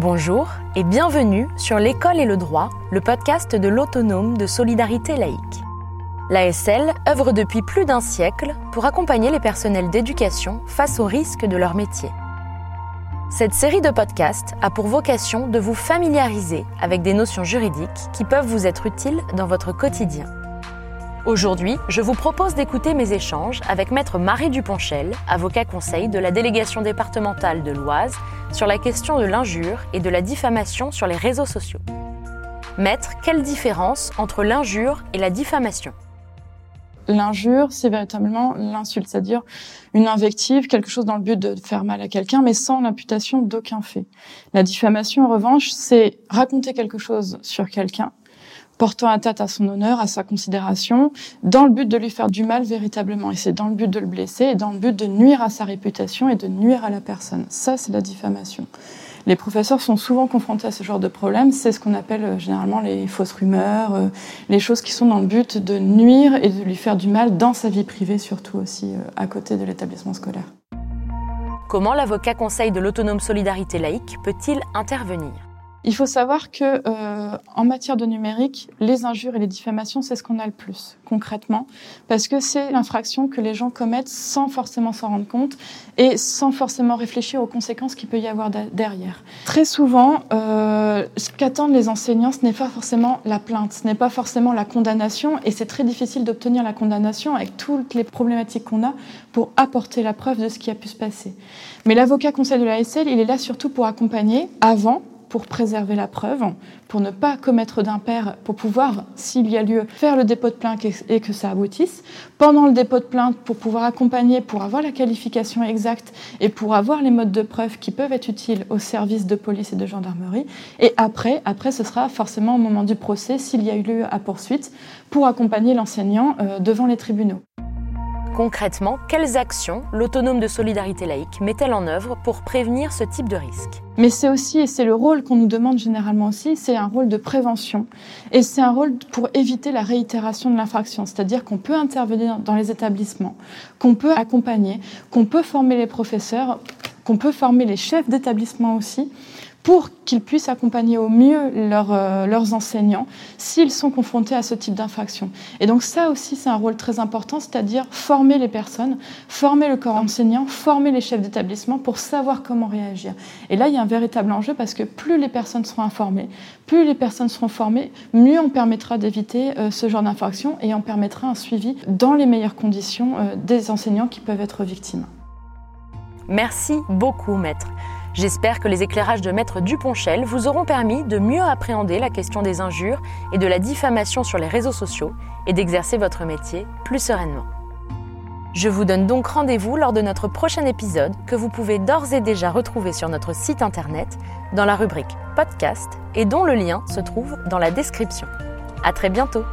Bonjour et bienvenue sur L'école et le droit, le podcast de l'autonome de solidarité laïque. L'ASL œuvre depuis plus d'un siècle pour accompagner les personnels d'éducation face aux risques de leur métier. Cette série de podcasts a pour vocation de vous familiariser avec des notions juridiques qui peuvent vous être utiles dans votre quotidien. Aujourd'hui, je vous propose d'écouter mes échanges avec Maître Marie Duponchel, avocat conseil de la délégation départementale de l'Oise, sur la question de l'injure et de la diffamation sur les réseaux sociaux. Maître, quelle différence entre l'injure et la diffamation? L'injure, c'est véritablement l'insulte, c'est-à-dire une invective, quelque chose dans le but de faire mal à quelqu'un, mais sans l'imputation d'aucun fait. La diffamation, en revanche, c'est raconter quelque chose sur quelqu'un, portant atteinte à son honneur, à sa considération, dans le but de lui faire du mal véritablement. Et c'est dans le but de le blesser et dans le but de nuire à sa réputation et de nuire à la personne. Ça, c'est la diffamation. Les professeurs sont souvent confrontés à ce genre de problème. C'est ce qu'on appelle euh, généralement les fausses rumeurs, euh, les choses qui sont dans le but de nuire et de lui faire du mal dans sa vie privée, surtout aussi euh, à côté de l'établissement scolaire. Comment l'avocat conseil de l'autonome solidarité laïque peut-il intervenir? Il faut savoir que euh, en matière de numérique, les injures et les diffamations, c'est ce qu'on a le plus concrètement, parce que c'est l'infraction que les gens commettent sans forcément s'en rendre compte et sans forcément réfléchir aux conséquences qu'il peut y avoir derrière. Très souvent, euh, ce qu'attendent les enseignants, ce n'est pas forcément la plainte, ce n'est pas forcément la condamnation, et c'est très difficile d'obtenir la condamnation avec toutes les problématiques qu'on a pour apporter la preuve de ce qui a pu se passer. Mais l'avocat conseil de la SL, il est là surtout pour accompagner avant pour préserver la preuve, pour ne pas commettre d'impair, pour pouvoir, s'il y a lieu, faire le dépôt de plainte et que ça aboutisse. Pendant le dépôt de plainte, pour pouvoir accompagner, pour avoir la qualification exacte et pour avoir les modes de preuve qui peuvent être utiles aux services de police et de gendarmerie. Et après, après, ce sera forcément au moment du procès, s'il y a eu lieu à poursuite, pour accompagner l'enseignant euh, devant les tribunaux. Concrètement, quelles actions l'autonome de solidarité laïque met-elle en œuvre pour prévenir ce type de risque? Mais c'est aussi, et c'est le rôle qu'on nous demande généralement aussi, c'est un rôle de prévention. Et c'est un rôle pour éviter la réitération de l'infraction. C'est-à-dire qu'on peut intervenir dans les établissements, qu'on peut accompagner, qu'on peut former les professeurs, qu'on peut former les chefs d'établissement aussi pour qu'ils puissent accompagner au mieux euh, leurs enseignants s'ils sont confrontés à ce type d'infraction. Et donc ça aussi, c'est un rôle très important, c'est-à-dire former les personnes, former le corps enseignant, former les chefs d'établissement pour savoir comment réagir. Et là, il y a un véritable enjeu parce que plus les personnes seront informées, plus les personnes seront formées, mieux on permettra d'éviter euh, ce genre d'infraction et on permettra un suivi dans les meilleures conditions euh, des enseignants qui peuvent être victimes. Merci beaucoup, maître. J'espère que les éclairages de Maître Duponchel vous auront permis de mieux appréhender la question des injures et de la diffamation sur les réseaux sociaux et d'exercer votre métier plus sereinement. Je vous donne donc rendez-vous lors de notre prochain épisode que vous pouvez d'ores et déjà retrouver sur notre site internet dans la rubrique podcast et dont le lien se trouve dans la description. À très bientôt!